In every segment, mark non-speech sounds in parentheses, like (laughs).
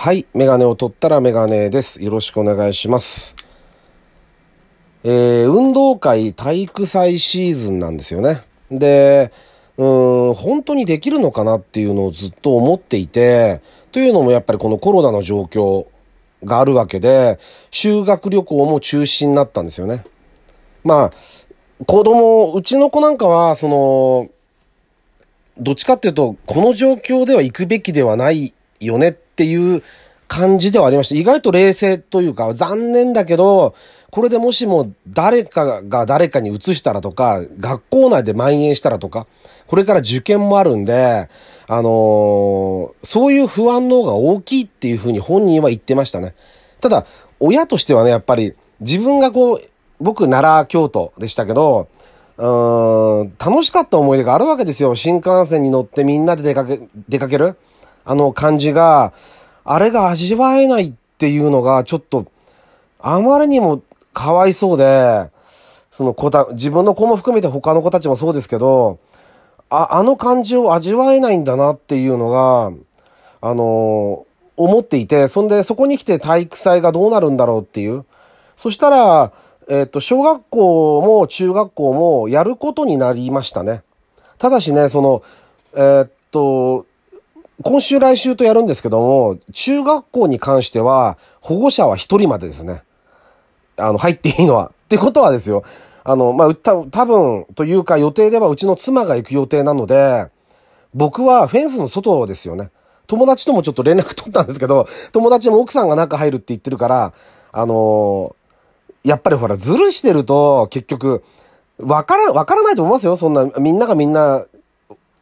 はい。メガネを取ったらメガネです。よろしくお願いします。えー、運動会体育祭シーズンなんですよね。で、うーん、本当にできるのかなっていうのをずっと思っていて、というのもやっぱりこのコロナの状況があるわけで、修学旅行も中止になったんですよね。まあ、子供、うちの子なんかは、その、どっちかっていうと、この状況では行くべきではないよねっていう感じではありました。意外と冷静というか、残念だけど、これでもしも誰かが誰かに移したらとか、学校内で蔓延したらとか、これから受験もあるんで、あのーそういう不安の方が大きいっていうふうに本人は言ってましたね。ただ、親としてはね、やっぱり自分がこう、僕、奈良、京都でしたけど、うーん、楽しかった思い出があるわけですよ。新幹線に乗ってみんなで出かけ、出かけるあの感じが、あれが味わえないっていうのが、ちょっと、あまりにもかわいそうで、その子た、自分の子も含めて他の子たちもそうですけど、あ、あの感じを味わえないんだなっていうのが、あの思っていて、そんでそこに来て体育祭がどうなるんだろうっていう。そしたら、えっ、と、小学校も中学校もやることになりましたね。ただしね、その、えっと、今週来週とやるんですけども、中学校に関しては保護者は一人までですね。あの、入っていいのは。ってことはですよ。あの、まあ、た多分というか予定ではうちの妻が行く予定なので、僕はフェンスの外ですよね。友達ともちょっと連絡取ったんですけど、友達も奥さんが中入るって言ってるから、あのやっぱりほら、ずるしてると、結局、わから、わからないと思いますよ。そんな、みんながみんな、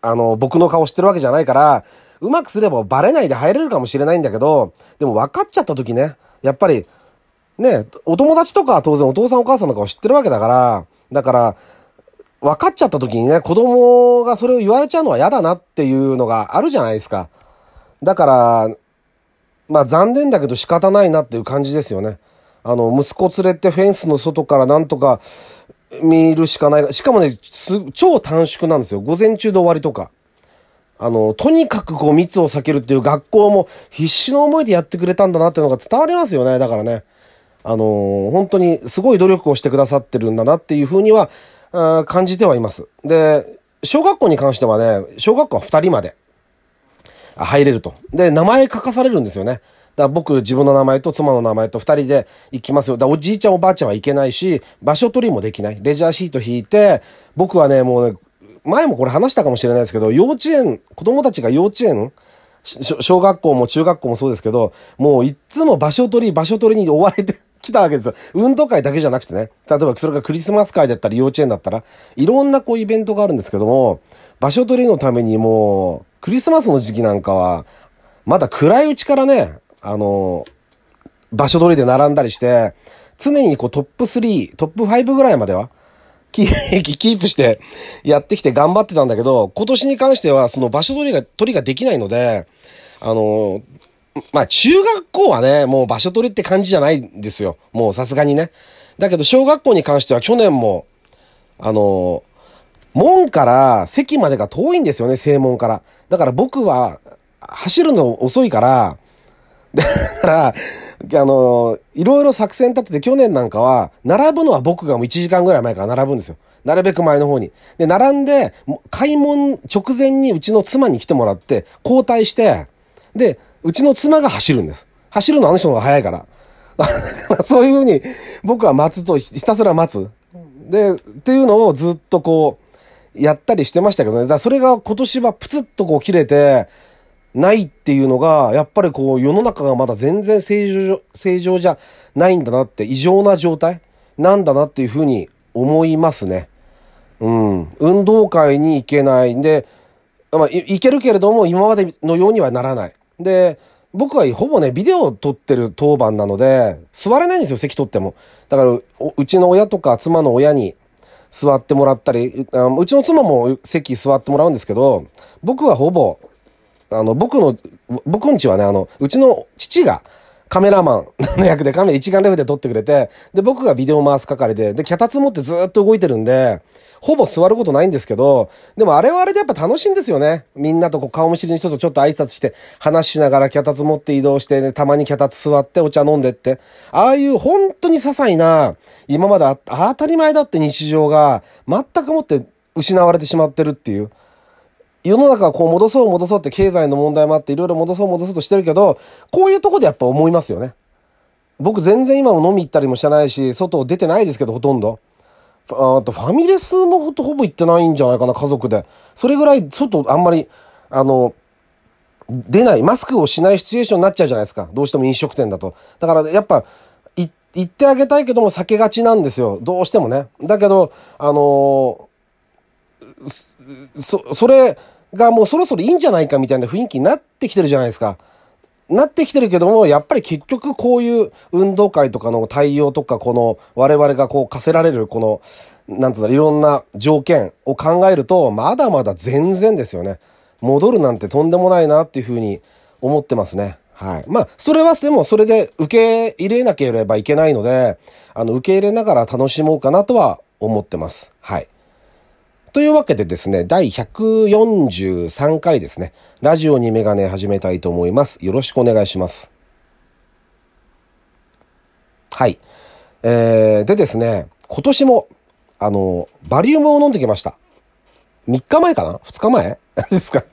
あの、僕の顔知ってるわけじゃないから、うまくすればバレないで入れるかもしれないんだけど、でも分かっちゃった時ね、やっぱり、ね、お友達とかは当然お父さんお母さんの顔知ってるわけだから、だから、分かっちゃった時にね、子供がそれを言われちゃうのは嫌だなっていうのがあるじゃないですか。だから、まあ残念だけど仕方ないなっていう感じですよね。あの、息子連れてフェンスの外からなんとか見るしかない。しかもね、す超短縮なんですよ。午前中で終わりとか。あの、とにかくこう密を避けるっていう学校も必死の思いでやってくれたんだなっていうのが伝わりますよね。だからね。あの本当にすごい努力をしてくださってるんだなっていうふうには、あ感じてはいます。で、小学校に関してはね、小学校は2人まで入れると。で、名前書かされるんですよね。だから僕、自分の名前と妻の名前と二人で行きますよ。だおじいちゃんおばあちゃんは行けないし、場所取りもできない。レジャーシート引いて、僕はね、もうね、前もこれ話したかもしれないですけど、幼稚園、子供たちが幼稚園、小学校も中学校もそうですけど、もういっつも場所取り、場所取りに追われてきたわけですよ。運動会だけじゃなくてね。例えばそれがクリスマス会だったり幼稚園だったら、いろんなこうイベントがあるんですけども、場所取りのためにもう、クリスマスの時期なんかは、まだ暗いうちからね、あの、場所取りで並んだりして、常にこうトップ3、トップ5ぐらいまでは、キー (laughs) キープしてやってきて頑張ってたんだけど、今年に関してはその場所取りが、取りができないので、あの、まあ中学校はね、もう場所取りって感じじゃないんですよ。もうさすがにね。だけど小学校に関しては去年も、あの、門から席までが遠いんですよね、正門から。だから僕は走るの遅いから、だから、あの、いろいろ作戦立てて去年なんかは、並ぶのは僕がもう1時間ぐらい前から並ぶんですよ。なるべく前の方に。で、並んで、もう開門直前にうちの妻に来てもらって、交代して、で、うちの妻が走るんです。走るのはあの人の方が早いから。(laughs) そういうふうに、僕は待つと、ひたすら待つ。で、っていうのをずっとこう、やったりしてましたけどね。だそれが今年はプツッとこう切れて、ないっていうのが、やっぱりこう世の中がまだ全然正常、正常じゃないんだなって、異常な状態？なんだなっていうふうに思いますね。うん。運動会に行けないんで、まあ、行けるけれども、今までのようにはならない。で、僕はほぼね、ビデオを撮ってる当番なので、座れないんですよ、席取っても。だから、うちの親とか妻の親に座ってもらったり、うちの妻も席座ってもらうんですけど、僕はほぼ、あの、僕の、僕んちはね、あの、うちの父が、カメラマン (laughs) の役でカメラ一眼レフで撮ってくれて、で、僕がビデオ回す係で、で、脚立持ってずっと動いてるんで、ほぼ座ることないんですけど、でもあれはあれでやっぱ楽しいんですよね。みんなとこう顔見知りの人とちょっと挨拶して、話しながら脚立持って移動して、ね、たまに脚立座ってお茶飲んでって。ああいう本当に些細な、今まで当たり前だって日常が、全くもって失われてしまってるっていう。世の中はこう戻そう戻そうって経済の問題もあっていろいろ戻そう戻そうとしてるけど、こういうとこでやっぱ思いますよね。僕全然今も飲み行ったりもしてないし、外出てないですけどほとんど。あとファミレスもほとほぼ行ってないんじゃないかな、家族で。それぐらい外あんまり、あの、出ない、マスクをしないシチュエーションになっちゃうじゃないですか。どうしても飲食店だと。だからやっぱ、行ってあげたいけども避けがちなんですよ。どうしてもね。だけど、あのー、そ、それがもうそろそろいいんじゃないかみたいな雰囲気になってきてるじゃないですか。なってきてるけども、やっぱり結局こういう運動会とかの対応とか、この我々がこう課せられるこの、なんつうの、いろんな条件を考えると、まだまだ全然ですよね。戻るなんてとんでもないなっていうふうに思ってますね。はい。まあ、それはでもそれで受け入れなければいけないので、あの、受け入れながら楽しもうかなとは思ってます。はい。というわけでですね、第143回ですね、ラジオにメガネ始めたいと思います。よろしくお願いします。はい。えー、でですね、今年も、あの、バリウムを飲んできました。3日前かな ?2 日前？(laughs) ですか？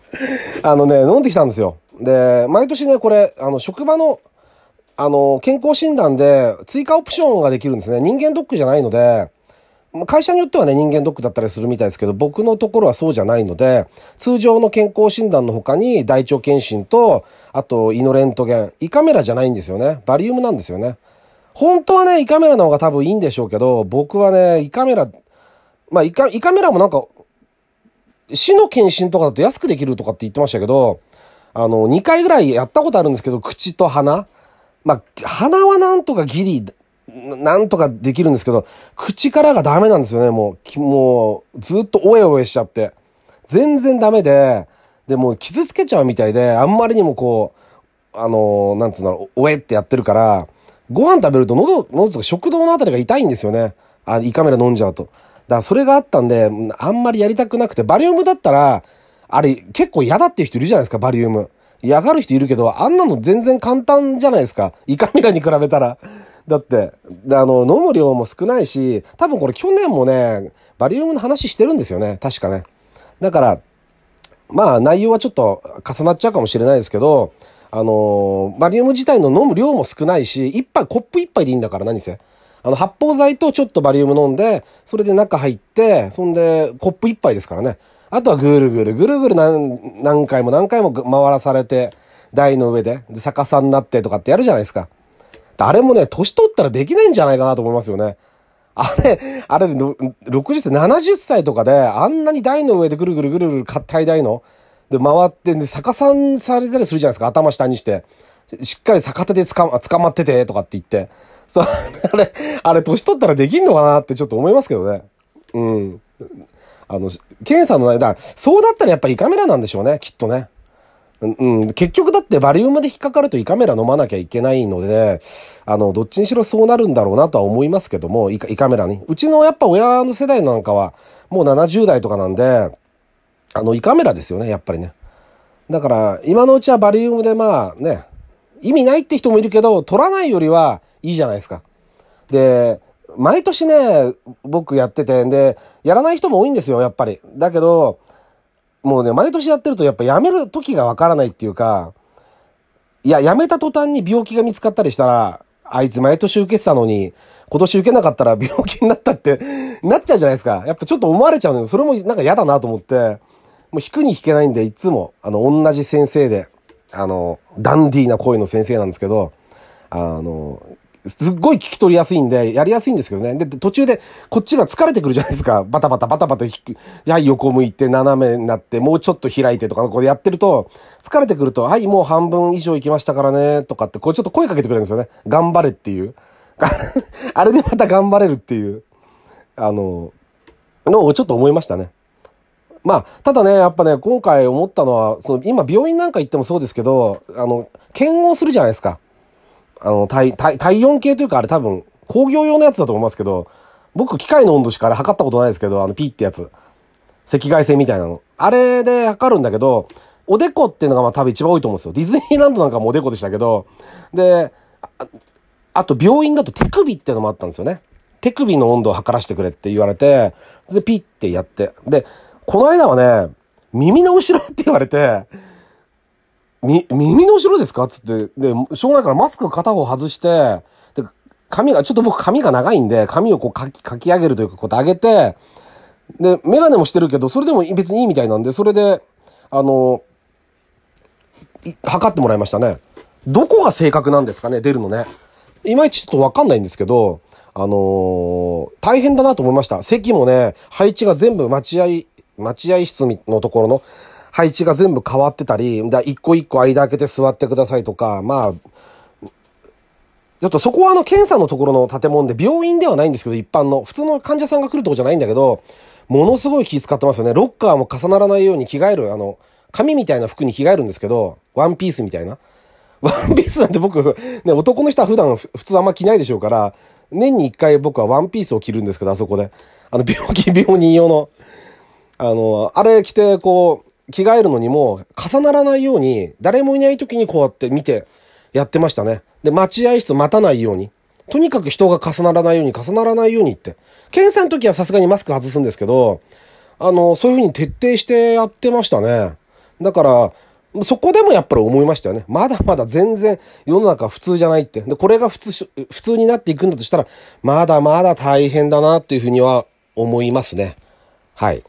あのね、飲んできたんですよ。で、毎年ね、これ、あの、職場の、あの、健康診断で追加オプションができるんですね。人間ドックじゃないので、会社によってはね、人間ドックだったりするみたいですけど、僕のところはそうじゃないので、通常の健康診断の他に大腸検診と、あと胃のレントゲン、胃カメラじゃないんですよね。バリウムなんですよね。本当はね、胃カメラの方が多分いいんでしょうけど、僕はね、胃カメラ、まあ胃カ、胃カメラもなんか、死の検診とかだと安くできるとかって言ってましたけど、あの、2回ぐらいやったことあるんですけど、口と鼻。まあ、鼻はなんとかギリなんとかできるんですけど、口からがダメなんですよね、もう。もう、ずっとおえおえしちゃって。全然ダメで、で、もう傷つけちゃうみたいで、あんまりにもこう、あのー、なんつうんだろう、おえってやってるから、ご飯食べると喉、喉とか食道のあたりが痛いんですよね。あ、胃カメラ飲んじゃうと。だからそれがあったんで、あんまりやりたくなくて、バリウムだったら、あれ結構嫌だっていう人いるじゃないですか、バリウム。嫌がる人いるけど、あんなの全然簡単じゃないですか。胃カメラに比べたら。だって、あの、飲む量も少ないし、多分これ去年もね、バリウムの話してるんですよね。確かね。だから、まあ内容はちょっと重なっちゃうかもしれないですけど、あのバリウム自体の飲む量も少ないし、一杯、コップ一杯でいいんだから何せ。あの、発泡剤とちょっとバリウム飲んで、それで中入って、そんで、コップ一杯ですからね。あとはぐるぐる、ぐるぐる何何回も何回も回らされて、台の上で、で、逆さになってとかってやるじゃないですか。あれもね、年取ったらできないんじゃないかなと思いますよね。あれ、あれ、60歳、70歳とかで、あんなに台の上でぐるぐるぐるぐる硬い台の、で、回って、で、逆さんされたりするじゃないですか、頭下にして。しっかり逆手でつか、捕まってて、とかって言って。そう、(laughs) あれ、あれ、年取ったらできんのかなってちょっと思いますけどね。うん。あの、検査の間、そうだったらやっぱ胃カメラなんでしょうね、きっとね。うん、結局だってバリウムで引っかかると胃カメラ飲まなきゃいけないので、あの、どっちにしろそうなるんだろうなとは思いますけども、胃カメラに。うちのやっぱ親の世代なんかは、もう70代とかなんで、あの、胃カメラですよね、やっぱりね。だから、今のうちはバリウムでまあね、意味ないって人もいるけど、取らないよりはいいじゃないですか。で、毎年ね、僕やってて、で、やらない人も多いんですよ、やっぱり。だけど、もうね、毎年やってるとやっぱやめる時がわからないっていうか、いや、やめた途端に病気が見つかったりしたら、あいつ毎年受けてたのに、今年受けなかったら病気になったって (laughs) なっちゃうじゃないですか。やっぱちょっと思われちゃうのよ。それもなんか嫌だなと思って、もう引くに引けないんで、いつも、あの、同じ先生で、あの、ダンディーな声の先生なんですけど、あの、すっごい聞き取りやすいんで、やりやすいんですけどね。で、途中で、こっちが疲れてくるじゃないですか。(laughs) バタバタバタバタ引く。はい、横向いて、斜めになって、もうちょっと開いてとか、これやってると、疲れてくると、はい、もう半分以上行きましたからね、とかって、こうちょっと声かけてくれるんですよね。頑張れっていう。(laughs) あれでまた頑張れるっていう、あの、のをちょっと思いましたね。まあ、ただね、やっぱね、今回思ったのは、その、今病院なんか行ってもそうですけど、あの、検温するじゃないですか。あの、体、体、体温計というかあれ多分工業用のやつだと思いますけど、僕機械の温度しかあれ測ったことないですけど、あのピーってやつ。赤外線みたいなの。あれで測るんだけど、おでこっていうのがまあ多分一番多いと思うんですよ。ディズニーランドなんかもおでこでしたけど、で、ああと病院だと手首っていうのもあったんですよね。手首の温度を測らせてくれって言われて、それで、ピッてやって。で、この間はね、耳の後ろって言われて、み、耳の後ろですか？つって、で、しょうがないからマスク片方外して、で、髪が、ちょっと僕髪が長いんで、髪をこうかき、かき上げるというか、こう上げて、で、メガネもしてるけど、それでも別にいいみたいなんで、それで、あの、測ってもらいましたね。どこが正確なんですかね、出るのね。いまいちちょっとわかんないんですけど、あのー、大変だなと思いました。席もね、配置が全部待合、待合室のところの配置が全部変わってたり、だ一個一個間開けて座ってくださいとか、まあ、ちょっとそこはあの検査のところの建物で病院ではないんですけど、一般の、普通の患者さんが来るとこじゃないんだけど、ものすごい気使ってますよね。ロッカーも重ならないように着替える、あの、紙みたいな服に着替えるんですけど、ワンピースみたいな。(laughs) ワンピースなんて僕、ね、男の人は普段普通あんま着ないでしょうから、年に一回僕はワンピースを着るんですけど、あそこで。あの、病気、病人用の。あの、あれ着て、こう、着替えるのにも、重ならないように、誰もいない時にこうやって見て、やってましたね。で、待合室待たないように。とにかく人が重ならないように、重ならないようにって。検査の時はさすがにマスク外すんですけど、あの、そういう風に徹底してやってましたね。だから、そこでもやっぱり思いましたよね。まだまだ全然世の中普通じゃないって。で、これが普通、普通になっていくんだとしたら、まだまだ大変だなっていうふうには思いますね。はい。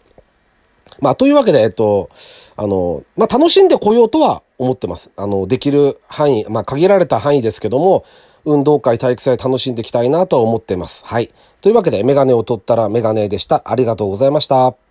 まあ、というわけで、えっと、あの、まあ、楽しんでこようとは思ってます。あの、できる範囲、まあ、限られた範囲ですけども、運動会、体育祭楽しんでいきたいなとは思ってます。はい。というわけで、メガネを取ったらメガネでした。ありがとうございました。